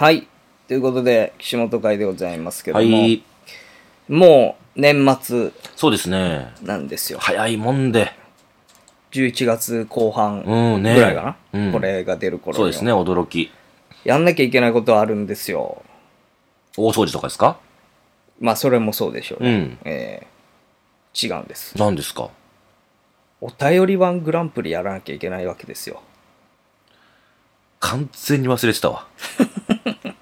はい。ということで、岸本会でございますけどはも、い。もう年末そうですね。なんですよ。早いもんで。11月後半うんねぐらいかな、うんこれが出る頃にそうですね、驚き。やんなきゃいけないことはあるんですよ。大掃除とかですか？まあ、それもそうでしょうね。うん。えー違うんです。何ですか？お便り版グランプリやらなきゃいけないわけですよ。完全に忘れてたわ。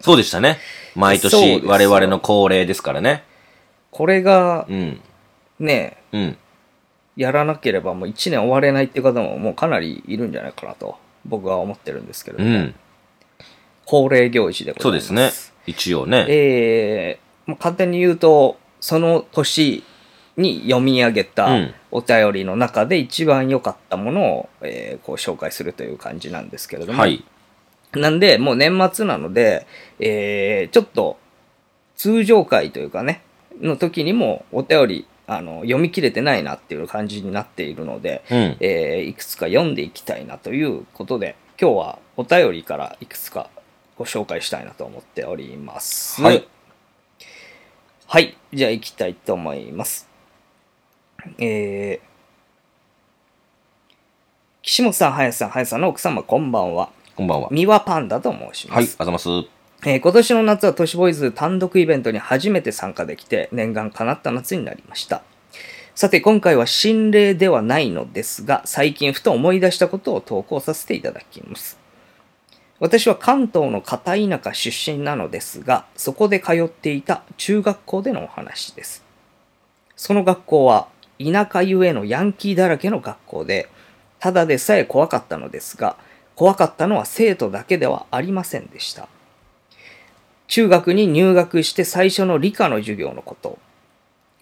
そうでしたね。毎そうです年よ我々の恒例ですからね。これがうん。ね、うん。やらなければもう1年終われないっていう方ももうかなりいるんじゃないかなと僕は思ってるんですけれども、うん。恒例行事でございそうま。ですすね。一応ね。えーまあ簡単に言うと、その年に読み上げうたんお便りの中で一番良かったものを、えーこう紹介するという感じなんですけれども、はい。なんで、もう年末なので、えーちょっと通常回というかね、の時にもお便りあの読み切れてないなっていう感じになっているので、うん。えーいくつか読んでいきたいなということで、今日はお便りからいくつかご紹介したいなと思っております。はい。はい。じゃあ行きたいと思います。えー、岸本さん、林さん、林さんの奥様、こんばんは。こんばんは。三輪パンダと申しまはい。す。あざます。えー今年の夏は都市ボーイズ単独イベントに初めて参加できて念願叶った夏になりましたさて今回は心霊ではないのですが最近ふと思い出したことを投稿させていただきます私は関東の片田舎出身なのですがそこで通っていた中学校でのお話ですその学校は田舎ゆえのヤンキーだらけの学校でただでさえ怖かったのですが怖かったのは生徒だけではありませんでした中学に入学して最初の理科の授業のこと。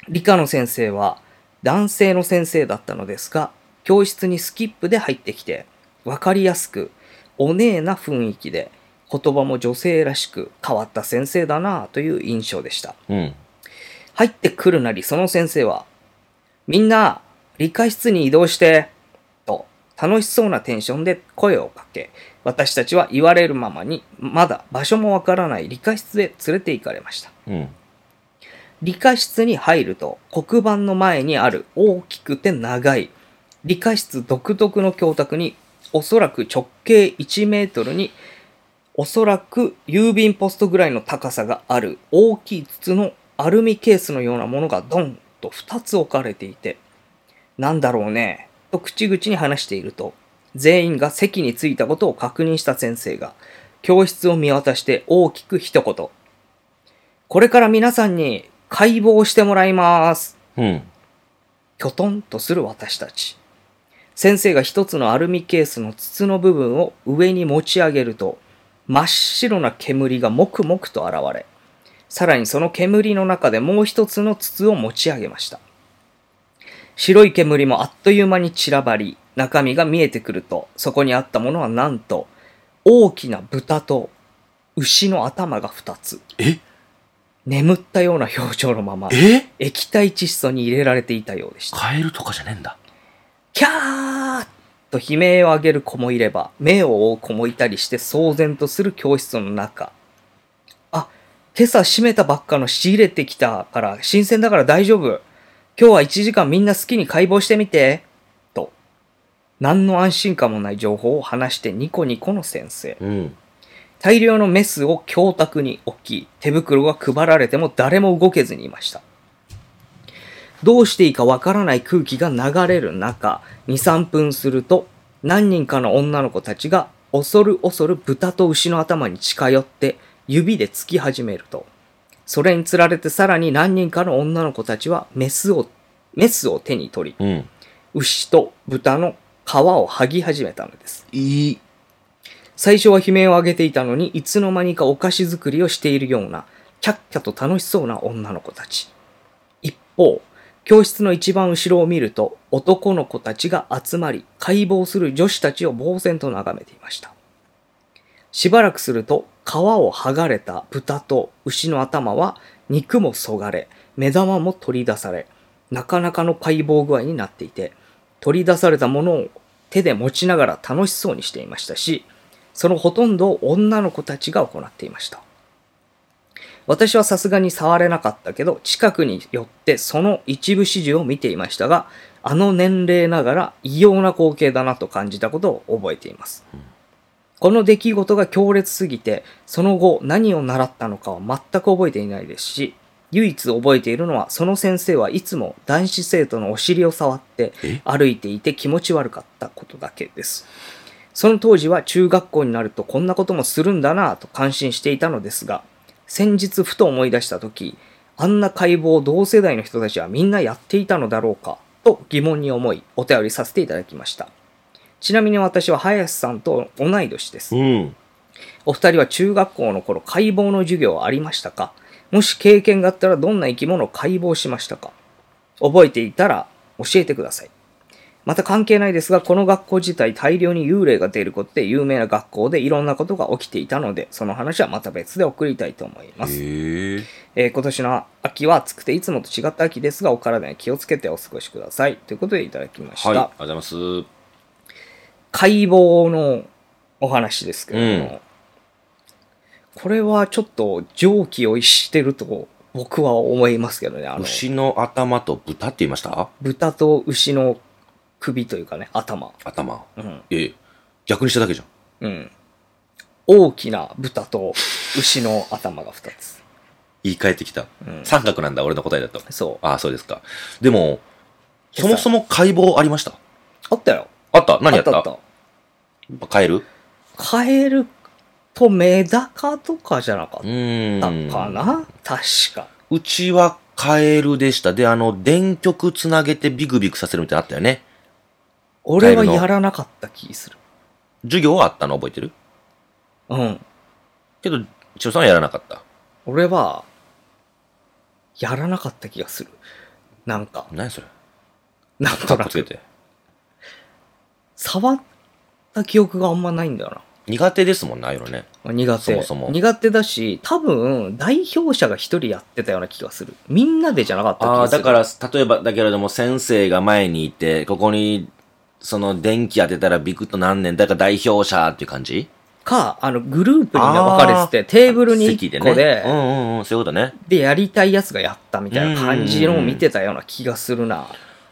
理科の先生は男性の先生だったのですが、教室にスキップで入ってきて、わかりやすく、お姉えな雰囲気で、言葉も女性らしく変わった先生だなぁという印象でした。うん。入ってくるなりその先生は、みんな理科室に移動して、と楽しそうなテンションで声をかけ、私たちは言われるままに、まだ場所もわからない理科室へ連れて行かれました。うん。理科室に入ると黒板の前にある大きくて長い理科室独特の教卓におそらく直径1メートルにおそらく郵便ポストぐらいの高さがある大きい筒のアルミケースのようなものがドンと2つ置かれていてなんだろうねと口々に話していると全員が席に着いたことを確認した先生が教室を見渡して大きく一言これから皆さんに解剖してもらいます。うん。きょとんとする私たち。先生が一つのアルミケースの筒の部分を上に持ち上げると、真っ白な煙がもくもくと現れ、さらにその煙の中でもう一つの筒を持ち上げました。白い煙もあっという間に散らばり、中身が見えてくると、そこにあったものはなんと、大きな豚と牛の頭が二つ。え？眠ったような表情のまま、え？液体窒素に入れられていたようでした。カエルとかじゃねえんだ。キャーと悲鳴を上げる子もいれば、目を覆う子もいたりして騒然とする教室の中。あ、今朝閉めたばっかの仕入れてきたから新鮮だから大丈夫。今日は1時間みんな好きに解剖してみて。と、何の安心感もない情報を話してニコニコの先生。うん。大量のメスを教卓に置き、手袋が配られても誰も動けずにいました。どうしていいかわからない空気が流れる中、2、3分すると、何人かの女の子たちが恐る恐る豚と牛の頭に近寄って指で突き始めると、それにつられてさらに何人かの女の子たちはメスを、メスを手に取り、うん。牛と豚の皮を剥ぎ始めたのです。いい。最初は悲鳴を上げていたのに、いつの間にかお菓子作りをしているような、キャッキャと楽しそうな女の子たち。一方、教室の一番後ろを見ると、男の子たちが集まり、解剖する女子たちを呆然と眺めていました。しばらくすると、皮を剥がれた豚と牛の頭は肉もそがれ、目玉も取り出され、なかなかの解剖具合になっていて、取り出されたものを手で持ちながら楽しそうにしていましたし、そのほとんどを女の子たちが行っていました。私はさすがに触れなかったけど、近くに寄ってその一部始終を見ていましたが、あの年齢ながら異様な光景だなと感じたことを覚えています。この出来事が強烈すぎて、その後何を習ったのかは全く覚えていないですし、唯一覚えているのは、その先生はいつも男子生徒のお尻を触ってえ？歩いていて気持ち悪かったことだけです。その当時は中学校になるとこんなこともするんだなぁと感心していたのですが、先日ふと思い出した時、あんな解剖を同世代の人たちはみんなやっていたのだろうかと疑問に思いお便りさせていただきました。ちなみに私は林さんと同い年です。うん。お二人は中学校の頃解剖の授業はありましたか？もし経験があったらどんな生き物を解剖しましたか？覚えていたら教えてください。また関係ないですが、この学校自体大量に幽霊が出ることで有名な学校でいろんなことが起きていたので、その話はまた別で送りたいと思います。へえ。えー今年の秋は暑くていつもと違った秋ですが、お体に気をつけてお過ごしください。ということでいただきました。はい。ありがとうございます。解剖のお話ですけれども、うんこれはちょっと常軌を逸してると僕は思いますけどね。あの、牛の頭と豚って言いました？豚と牛の首というかね、頭。頭。うん。ええ。逆にしただけじゃん。うん。大きな豚と牛の頭が2つ。言い換えてきた。うん三角なんだ、俺の答えだと。そう。ああ、そうですか。でも、でそもそも解剖ありました？あったよ。あった何やった？あったあった。カエルカエルとメダカとかじゃなかったん。かな？確か。うちはカエルでした。で、あの、電極つなげてビクビクさせるみたいなのあったよね。俺はやらなかった気する。授業はあったの覚えてる？うん。けど、千代さんはやらなかった？俺は、やらなかった気がする。なんか、何それ？なんかとなく。触った記憶があんまないんだよ苦手ですもんね、ああいうのね。な。苦手。そもそも苦手だし、多分、代表者が一人やってたような気がする。みんなでじゃなかった気ああ、がする。だから、例えば、だけれども、先生が前にいて、ここに、その、電気当てたらビクッと何年、だから代表者っていう感じ？か、あの、グループにね分かれてて、テーブルに席1個で、うんうんうん、そういうことね。で、やりたいやつがやったみたいな感じのを見てたような気がするな。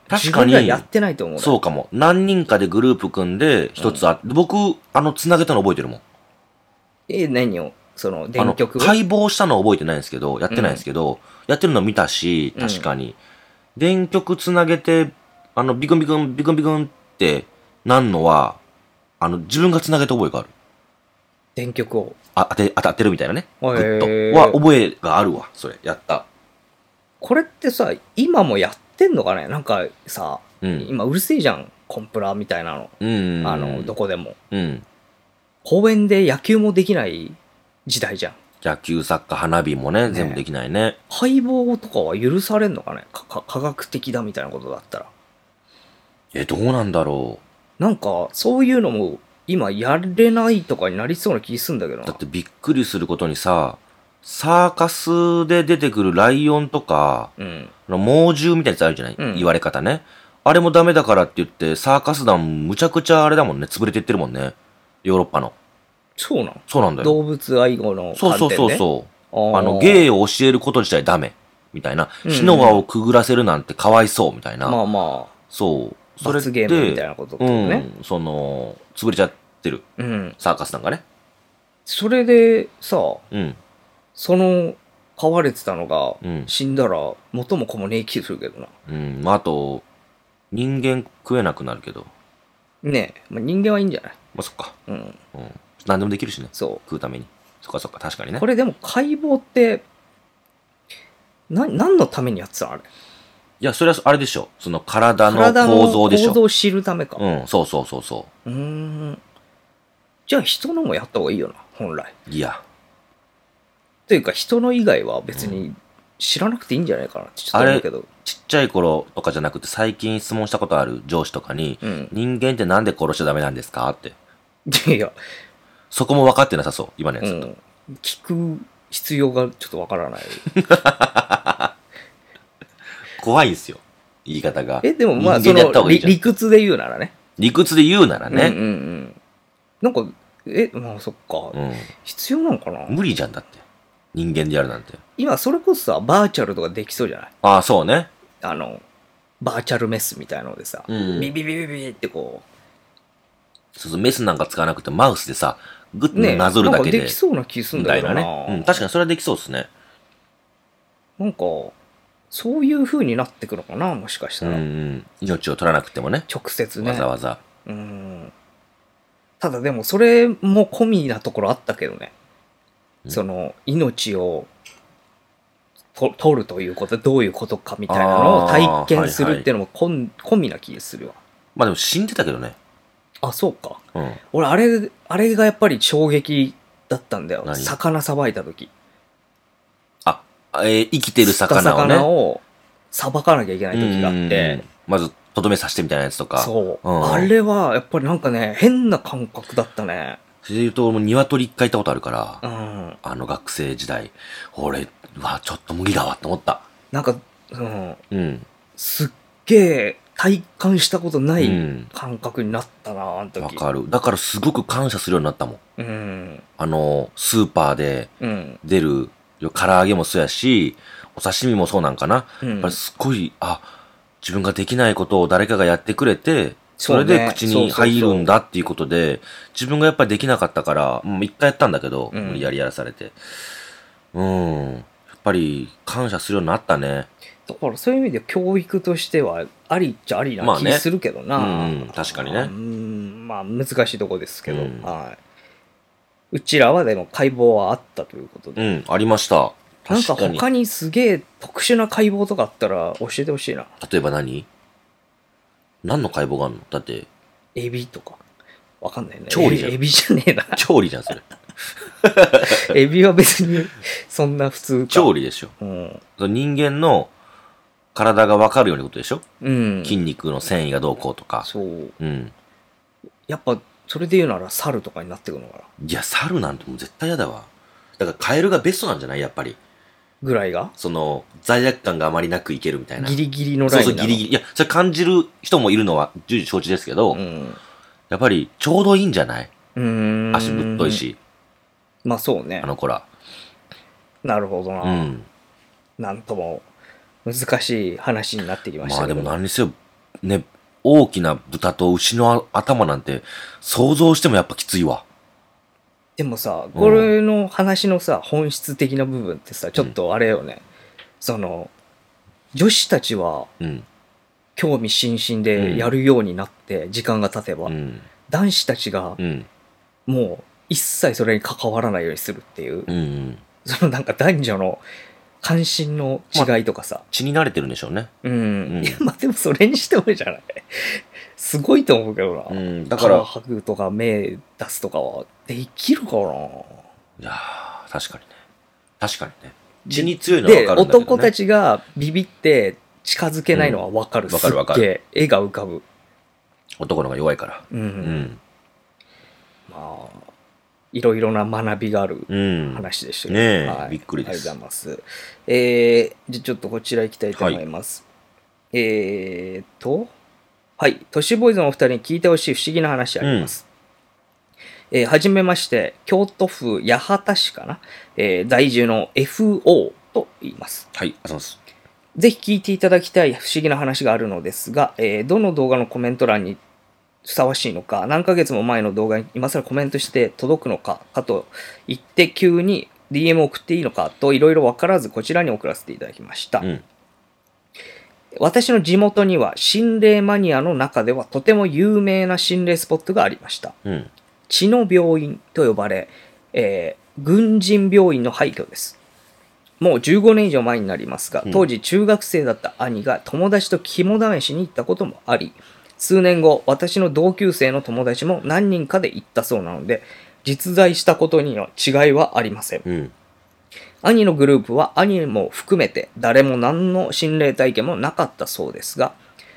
確かにやってないと思うな。そうかも。何人かでグループ組んで、一つあって、僕、あの、つなげたの覚えてるもん。え、何を？その、電極？を解剖したのは覚えてないんですけど、やってないんですけど、やってるの見たし、確かに。電極つなげて、あの、ビクンビクン、ビクンビクンってなんのは、あの、自分がつなげた覚えがある。電極を？あ、当て、当てるみたいなね。へーグッと。は、覚えがあるわ、それ。やった。これってさ、今もやってんのかね？なんかさ、うん。今うるせえじゃん。コンプラみたいなの。うん。あの、どこでも。うん。公園で野球もできない時代じゃん。野球、サッカー、花火もね、全部できないね。解剖とかは許されんのかね？科学的だみたいなことだったら。え、どうなんだろなんか、そういうのも今やれないとかになりそうな気すんだけど。だってびっくりすることにさ、サーカスで出てくるライオンとか、うん。猛獣みたいなやつあるじゃない、うん言われ方ね。あれもダメだからって言って、サーカス団むちゃくちゃあれだもんね。潰れていってるもんね。ヨーロッパの。そうなのそうなんだよ。動物愛護のそうそうそうう。そう。ああの、ー芸を教えること自体ダメ。みたいな。うん火の輪をくぐらせるなんてかわいそう。みたいな。まあまそう。あ、それ罰ゲームみたいなことってね。うん。その、潰れちゃってる。うん。サーカス団がね。それでさ、うん。その、飼われてたのがうん死んだら元も子もねえ気するけどな。うん。まあ、あと、人間食えなくなるけど。ねえ、まあ、人間はいいんじゃない？まあ、そっか。うん。うん。何でもできるしね。そ食うために。そっかそっか、確かにう。ねこ。れでも解剖って、な、何のためにやってたのあれ？いや、それはあれでしょ。その体の体の構造でしょ。構造を知るためか。うん、そうそうそうそうーん。じゃあ人のもやった方がいいよな、本来。う。いや、というか人の以外は別に知らなくていいんじゃないかなってちょっと思うけど。ちっちゃい頃とかじゃなくて最近質問したことある上司とかに、うん。人間ってなんで殺しちゃダメなんですか？って。いや、そこも分かってなさそう、今のやつ。うん。聞く必要がちょっとわからない。怖いんすよ。言い方が。え、でもまあ、その理屈で言うならね。理屈で言うならね。うんうんうん。なんか、え、まあそっか。うん。必要なのかな？無理じゃんだって。人間でやるなんて。今それこそさ、バーチャルとかできそうじゃない？ああ、そうね。あの、バーチャルメスみたいなのでさ、うんビビビビビってこそうそう、メスなんか使わなくてマウスでさ、グッとなぞるだけで。なんかできそうな気するんみだけどな。なね。うん、確かにそれはできそうですね。なんか、そういう風になってくのかな、もしかしうんうたら。ん。命を取らなくてもね。直接ね。わざわざ。うん。ただでも、それも込みなところあったけどね。うんその、命をと取るということはどういうことかみたいなのを体験するっていうのもこん込みな気がするわ。まあでも死んでたけどね。あ、そうか。うん。俺、あれ、あれがやっぱり衝撃だったんだよ。何？魚さばいた時。あ、えー生きてる魚をね。魚をさばかなきゃいけない時があっうんて。まず、とどめさせてみたいなやつとか。そう、うんあれはやっぱりなんかね、変な感覚だったね。それで言うと、俺も鶏一回行ったことあるから、うん。あの学生時代、俺はちょっと無理だわって思った。なんか、うん、うん。すっげえ体感したことないうん感覚になったな、あの時。わかる。だからすごく感謝するようになったもん。うん。あの、スーパーでうん。出る、唐揚げもそうやし、お刺身もそうなんかな。うんやっぱりすっごい、あ、自分ができないことを誰かがやってくれて、それで口に入るんだっていうことで、自分がやっぱりできなかったから、もう一回やったんだけど、うんやりやらされて。うん。やっぱり感謝するようになったね。だからそういう意味で教育としてはありっちゃありなまあね気するけどな。うんうん確かにねうん、まあ難しいとこですけど、うんはい。うちらはでも解剖はあったということで。うん、ありました。なんか。他にすげえ特殊な解剖とかあったら教えてほしいな。例えば何？何の解剖があるの？だって、エビとか。わかんないね。調理じゃんエビじゃねえな。調理じゃん、それ。エビは別にそんな普通か。調理でしょ。うん。その人間の体が分かるようにことでしょ、うん。筋肉の繊維がどうこうとか。そう。うん。やっぱ、それで言うなら猿とかになってくのかな。いや、猿なんてもう絶対嫌だわ。だからカエルがベストなんじゃない？やっぱり。ぐらいが？その、罪悪感があまりなくいけるみたいな。ギリギリのそうそう、ラインなの？ギリギリ。いや、それ感じる人もいるのは重々承知ですけど、うん。やっぱりちょうどいいんじゃない？うーん。足ぶっとい。し、まあそうねあ。の子ら。なるほどな。うん。なんとも難しい話になってきましまあで。も何にせよ、ね、大きな豚と牛の頭なんて想像してもやっぱきついわ。でもさ、これの話のさ、本質的な部分ってさ、ちょっとあれよね。その、女子たちはうん。興味津々でやるようになって、時間が経てば、うん。男子たちがうん。もう一切それに関わらないようにするっていう、うんうん。そのなんか男女の関心の違いとかさ、血に慣れてるんでしょうね。うん、うんいやまあでもそれにしてもじゃないすごいと思うけどな、うん。だから、いハグとか目出すとかはできるかなやー確かにね。確かにね。血に強いのはわでかるんだけど、ね。男たちがビビって近づけないのはわかる、うんわかるわかる絵が浮かぶ男の方が弱いから。うん、うん。まあいろいろな学びがあるうん。話でしたけねえはいびっくりですありがとうございます。えー、じゃあちょっとこちら行きたいと思います。えーっと、はい、都市ボーイズのお二人に聞いてほしい不思議な話あります。えーはじめまして、京都府八幡市かな、えー在住の FO と言います。はい、あざます。ぜひ聞いていただきたい不思議な話があるのですが、えーどの動画のコメント欄にふさわしいのか、何ヶ月も前の動画に今更コメントして届くのか、かと言って急に DM を送っていいのかといろいろ分からずこちらに送らせていただきました。うん。私の地元には心霊マニアの中ではとても有名な心霊スポットがありました。うん。血の病院と呼ばれ、えー軍人病院の廃墟です。もう15年以上前になりますがうん、当時中学生だった兄が友達と肝試しに行ったこともあり、数年後、私の同級生の友達も何人かで行ったそうなので、実在したことには違いはありません。うん。兄のグループは兄も含めて誰も何の心霊体験もなかったそうですが、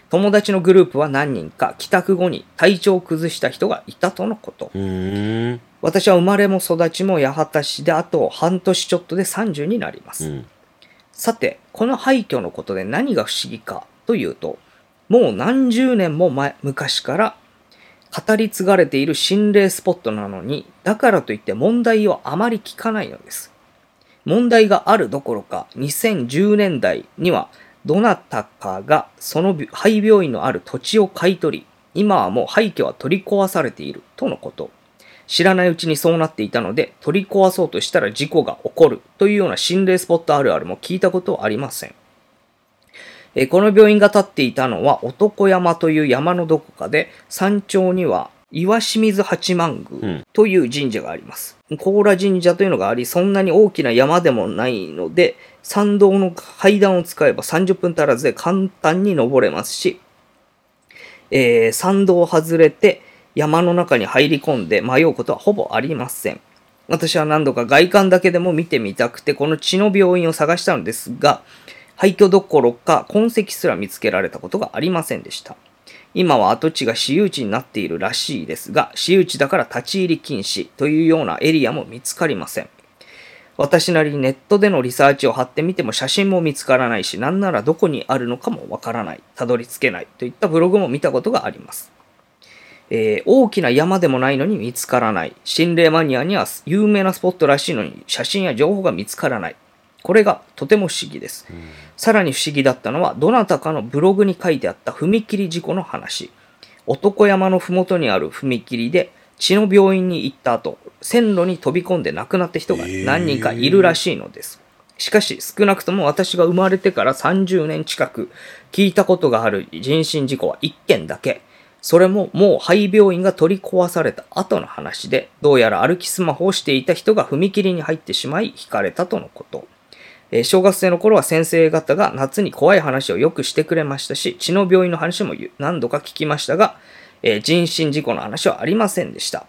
友達のグループは何人か帰宅後に体調を崩した人がいたとのこと。私は生まれも育ちも八幡市であと半年ちょっとで30になります。うん。さて、この廃墟のことで何が不思議かというと、もう何十年も前昔から語り継がれている心霊スポットなのに、だからといって問題をあまり聞かないのです。問題があるどころか、2010年代には、どなたかがその廃病院のある土地を買い取り、今はもう廃墟は取り壊されているとのこと。知らないうちにそうなっていたので、取り壊そうとしたら事故が起こるというような心霊スポットあるあるも聞いたことはありません。えーこの病院が建っていたのは男山という山のどこかで、山頂には岩清水八幡宮という神社があります。高良神社というのがあり、そんなに大きな山でもないので、参道の階段を使えば30分足らずで簡単に登れますし、えー参道を外れて山の中に入り込んで迷うことはほぼありません。私は何度か外観だけでも見てみたくて、この血の病院を探したのですが、廃墟どころか痕跡すら見つけられたことがありませんでした。今は跡地が私有地になっているらしいですが、私有地だから立ち入り禁止というようなエリアも見つかりません。私なりにネットでのリサーチを貼ってみても写真も見つからないし、なんならどこにあるのかもわからない、たどり着けないといったブログも見たことがあります。えー大きな山でもないのに見つからない。心霊マニアには有名なスポットらしいのに写真や情報が見つからない。これがとても不思議です。さらに不思議だったのは、どなたかのブログに書いてあった踏切事故の話。男山のふもとにある踏切で血の病院に行った後、線路に飛び込んで亡くなった人が何人かいるらしいのです。しかし、少なくとも私が生まれてから30年近く聞いたことがある人身事故は1件だけ。それももう廃病院が取り壊された後の話で、どうやら歩きスマホをしていた人が踏切に入ってしまい、引かれたとのこと。えー小学生の頃は先生方が夏に怖い話をよくしてくれましたし、血の病院の話も何度か聞きましたが、えー人身事故の話はありませんでした。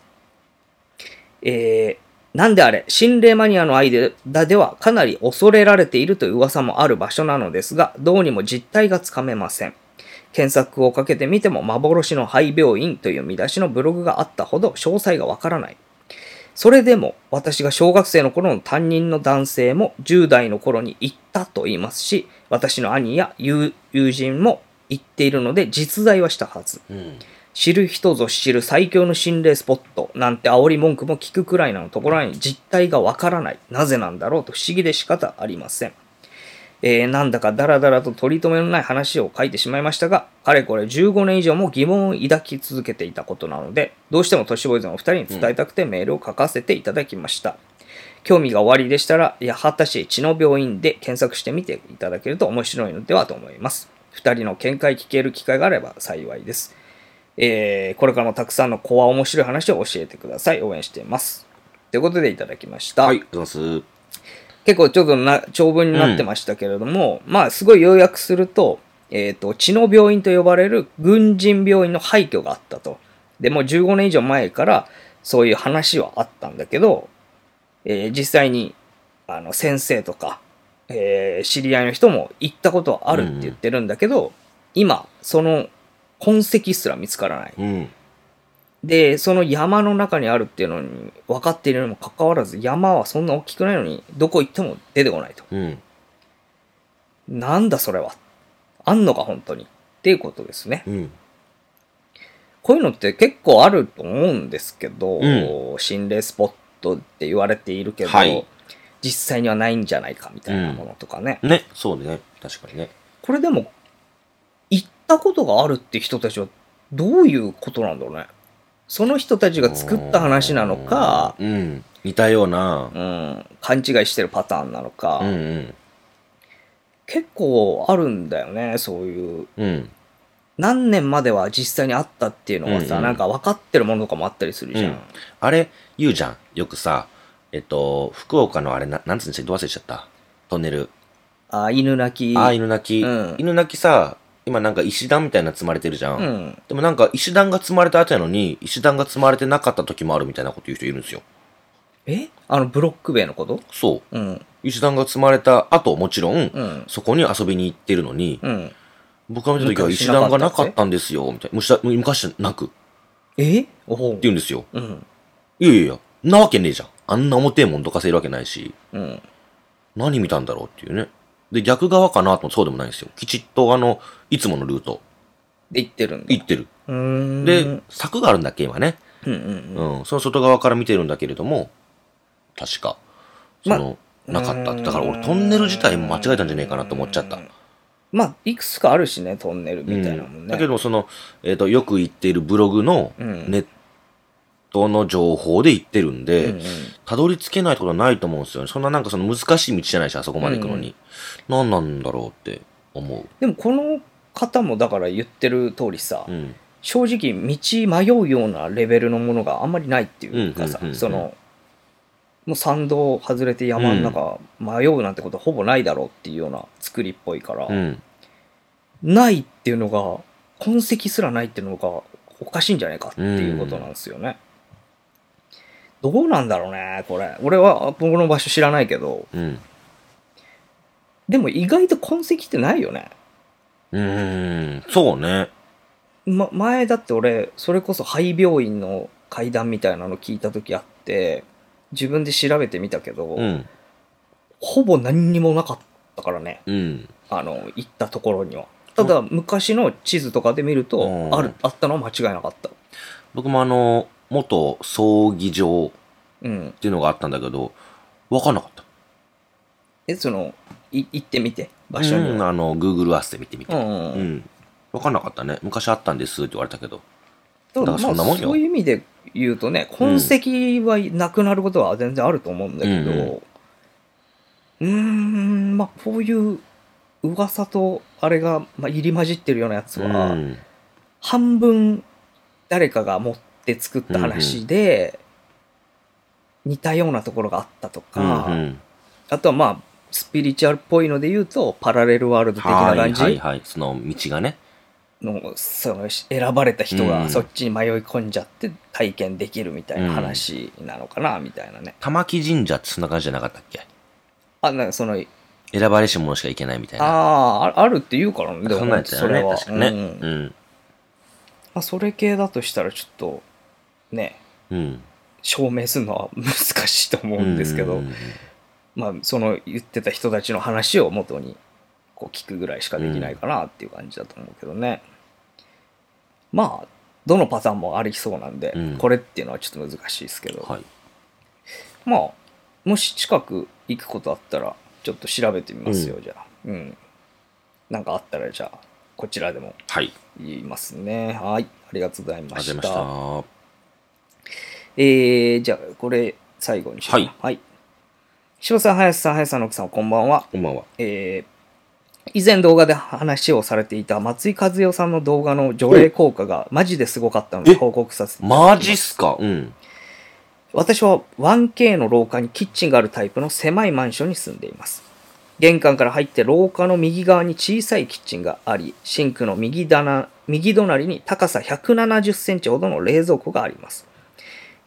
えーなんであれ、心霊マニアの間ではかなり恐れられているという噂もある場所なのですが、どうにも実態がつかめません。検索をかけてみても幻の廃病院という見出しのブログがあったほど詳細がわからない。それでも私が小学生の頃の担任の男性も10代の頃に行ったと言いますし、私の兄や友人も行っているので実在はしたはず。うん。知る人ぞ知る最強の心霊スポットなんて煽り文句も聞くくらいなのところに実態がわからない。なぜなんだろうと不思議で仕方ありません。えーなんだかダラダラと取り留めのない話を書いてしまいましたが、かれこれ15年以上も疑問を抱き続けていたことなので、どうしても都市ボーイズのお二人に伝えたくてメールを書かせていただきました。興味が終わりでしたら、八幡市血の病院で検索してみていただけると面白いのではと思います。二人の見解聞ける機会があれば幸いです。えーこれからもたくさんの怖面白い話を教えてください。応援しています。ということでいただきました。はい、ありがとうございます。結構ちょっとな長文になってましたけれども、まあすごい要約すると、えっ、と、血の病院と呼ばれる軍人病院の廃墟があったと。でもう15年以上前からそういう話はあったんだけど、えー実際にあの先生とか、えー知り合いの人も行ったことはあるって言ってるんだけど、今、その痕跡すら見つからない。うん。で、その山の中にあるっていうのに分かっているにもかかわらず、山はそんな大きくないのに、どこ行っても出てこないと。うん。なんだそれは。あんのか本当に。っていうことですね。うん。こういうのって結構あると思うんですけど、う心霊スポットって言われているけど、はい実際にはないんじゃないかみたいなものとかね。ね、そうね。確かにね。これでも、行ったことがあるって人たちはどういうことなんだろうね。その人たちが作った話なのか、うん。似たような。うん、勘違いしてるパターンなのか、うんうん。結構あるんだよね、そういう。うん。何年までは実際にあったっていうのがさ、うんうんなんか分かってるものとかもあったりするじゃん。うんあれ、言うじゃん。よくさ、えっと、福岡のあれ、ななんつうんでしたっけどう忘れちゃった？トンネル。あ、犬鳴き。ああ、犬鳴き。うん犬鳴きさ、今なんか石段みたいな積まれてるじゃん。うん。でもなんか石段が積まれた後やのに、石段が積まれてなかった時もあるみたいなこと言う人いるんですよ。え？あの、ブロック塀のこと？そう。うん。石段が積まれた後、もちろん、うん。そこに遊びに行ってるのに、うん。僕が見た時は昔石段がなかったんですよ、みたいな。むしろ昔なくってえ？おほう言うんですよ。うん。いやいやいや、なわけねえじゃん。あんな表もんどかせるわけないし、うん。何見たんだろうっていうね。で、逆側かなともそうでもないんですよ。きちっとあの、いつものルート、で、行ってるんだ。行ってる。うーん。で、柵があるんだっけ、今ね。うんうんうん。うん、その外側から見てるんだけれども、確か。その、なかった。だから俺トンネル自体も間違えたんじゃねえかなと思っちゃった。まあ、いくつかあるしね、トンネルみたいなもんね。だけどその、えっ、と、よく言っているブログのうんネットの情報で言ってるんで、うんうんたどり着けないってことはないと思うんですよね。そんななんかその難しい道じゃないし、あそこまで行くのに。何なんだろうって思でもこの方もだから言ってる通りさ、う。うん。正直道迷うようなレベルのものがあんまりないっていうかさうんうんうんうんそのもう山道を外れて山の中迷うなんてことはほぼないだろうっていうような作りっぽいから、うん。ないっていうのが痕跡すらないっていうのがおかしいんじゃないかっていうことなんですよね、どうなんだろうねこれ俺は僕の場所知らないけどうん。でも意外と痕跡ってないよねうーん。そうね。ま、前だって俺それこそ廃病院の階段みたいなの聞いた時あって自分で調べてみたけど、うん。ほぼ何にもなかったからねうん。あの行ったところにはただ昔の地図とかで見るとうんあるあったのは間違いなかった僕もあの、元葬儀場うんっていうのがあったんだけど、わかんなかった。えそのい行ってみて場所にうん、はあの、Google Earth で見てみて。うん、ううんん。わかんなかったね。昔あったんですって言われたけど。だからそんなもんよまあそういう意味で言うとね痕跡はなくなることは全然あると思うんだけどうーんまあこういう噂とあれが、まあ、入り混じってるようなやつうは、ん。半分誰かが持って作った話で、似たようなところがあったとうか、んうん。あとはまあスピリチュアルっぽいので言うとパラレルワールド的なはい感じはいはい。その道がね。のその選ばれた人うんがそっちに迷い込んじゃって体験できるみたいな話なのかなみたいなね。玉木神社ってそんな感じじゃなかったっけ？あなんかその選ばれし者しか行けないみたいな。あーああるって言うからねでもそんなんやったよね。は確かね。うんうん。まあ、それ系だとしたらちょっとねうん。証明するのは難しいと思うんですけど、うんうんうんまあその言ってた人たちの話を元にこう聞くぐらいしかできないかなっていう感じだと思うけどね、まあどのパターンもありそうなんで、うん。これっていうのはちょっと難しいですけど、はい。まあもし近く行くことあったらちょっと調べてみますよ、うじゃあ。うん。なんかあったらじゃあこちらでもはい。言いますね。はい。ありがとうございありましがとうございたましえー、じゃあこれ最後にしようか。はい。はい。柴さん林さん林さんの奥さんこんばんは。た。こんばんは。えー以前動画で話をされていた松井和代さんの動画の除霊効果がマジですごかったのでえ？報告させてマジっすか？うん。私は 1K の廊下にキッチンがあるタイプの狭いマンションに住んでいます。玄関から入って廊下の右側に小さいキッチンがありシンクの右棚右隣に高さ170センチほどの冷蔵庫があります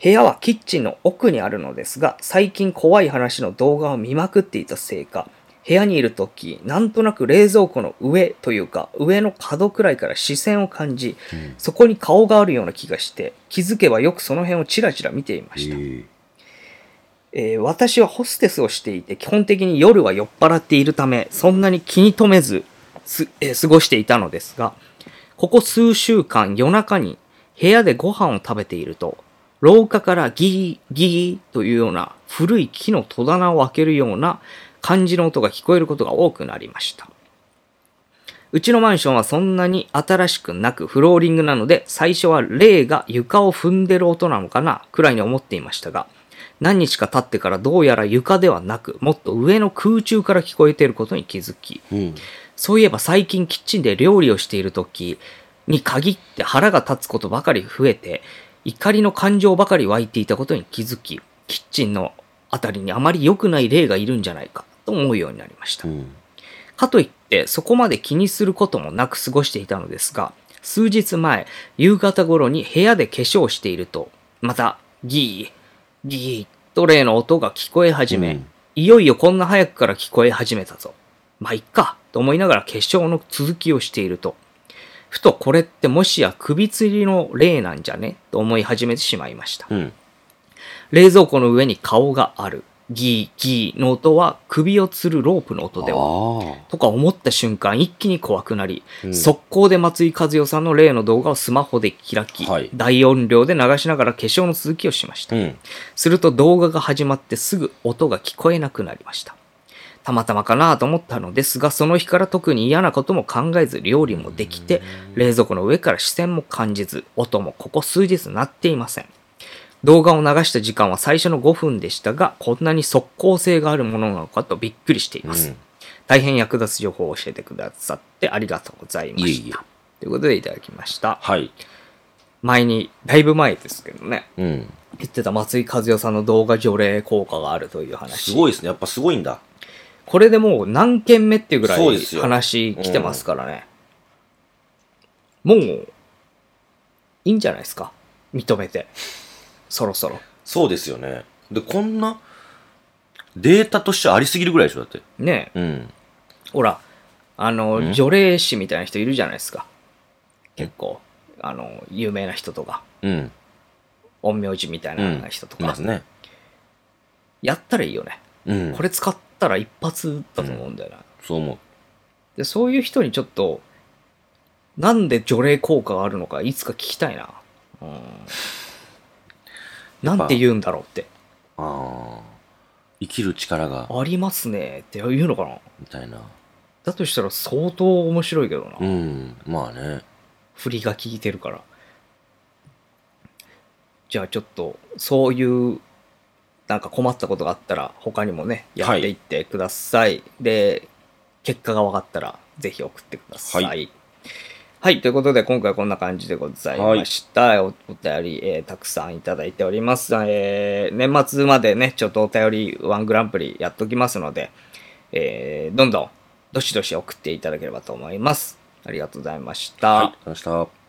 部屋はキッチンの奥にあるのですが最近怖い話の動画を見まくっていたせいか部屋にいるときなんとなく冷蔵庫の上というか上の角くらいから視線を感じうん。そこに顔があるような気がして気づけばよくその辺をチラチラ見ていました。へえー私はホステスをしていて基本的に夜は酔っ払っているためそんなに気に留めずす、えー過ごしていたのですがここ数週間夜中に部屋でご飯を食べていると廊下からギーギーというような古い木の戸棚を開けるような感じの音が聞こえることが多くなりましたうちのマンションはそんなに新しくなくフローリングなので最初は霊が床を踏んでる音なのかなくらいに思っていましたが何日か経ってからどうやら床ではなくもっと上の空中から聞こえていることに気づきえ。うん。そういえば最近キッチンで料理をしている時に限って腹が立つことばかり増えて怒りの感情ばかり湧いていたことに気づきキッチンのあたりにあまり良くない霊がいるんじゃないかと思うようになりました。うん。かといってそこまで気にすることもなく過ごしていたのですが数日前夕方頃に部屋で化粧をしているとまたギーギーと例の音が聞こえ始め、うん。いよいよこんな早くから聞こえ始めたぞ。まあいっかと思いながら化粧の続きをしているとふとこれってもしや首吊りの霊なんじゃね？と思い始めてしまいましたうん。冷蔵庫の上に顔がある。ギーギーの音は首を吊るロープの音ではあとか思った瞬間一気に怖くなり、うん速攻で松井和代さんの例の動画をスマホで開き、はい大音量で流しながら化粧の続きをしましたあ。うん。すると動画が始まってすぐ音が聞こえなくなりました。たまたまかなと思ったのですが、その日から特に嫌なことも考えず料理もできて、冷蔵庫の上から視線も感じず、音もここ数日鳴っていません。動画を流した時間は最初の5分でしたが、こんなに速攻性があるものなのかとびっくりしています。うん大変役立つ情報を教えてくださってありがとうございました。いえいえということでいただきました。はい。前に、だいぶ前ですけどね、うん。言ってた松井和代さんの動画除霊効果があるという話。すごいですね。やっぱすごいんだ。これでもう何件目っていうぐらいそうですよ話来てますからね。もう、いいんじゃないですか？認めて。そろそろ。そうですよね。で、こんな、データとしてありすぎるぐらいでしょ、だって。ねえ。うん。ほら、あの、ん？除霊師みたいな人いるじゃないですか。結構、あの、有名な人とか、うん。陰陽師みたいうん。な人とか、いますね。やったらいいよね。うん。これ使ったら一発だと思うんだよな。そう思う。で、そういう人にちょっと、なんで除霊効果があるのか、いつか聞きたいな。うん。なんて言うんだろうって。ああ。生きる力が、ありますねって言うのかなみたいな。だとしたら相当面白いけどな。うん。まあね。振りが効いてるから。じゃあちょっと、そういう、なんか困ったことがあったら、他にもね、やっていってください。で、結果が分かったら、ぜひ送ってください。ははいい。ということで、今回はこんな感じでございました。おお便り、えーたくさんいただいております。えー年末までね、ちょっとお便りワングランプリやっときますので、えーどんどん、どしどし送っていただければと思います。ありがとうございました。はい。ありがとうございました。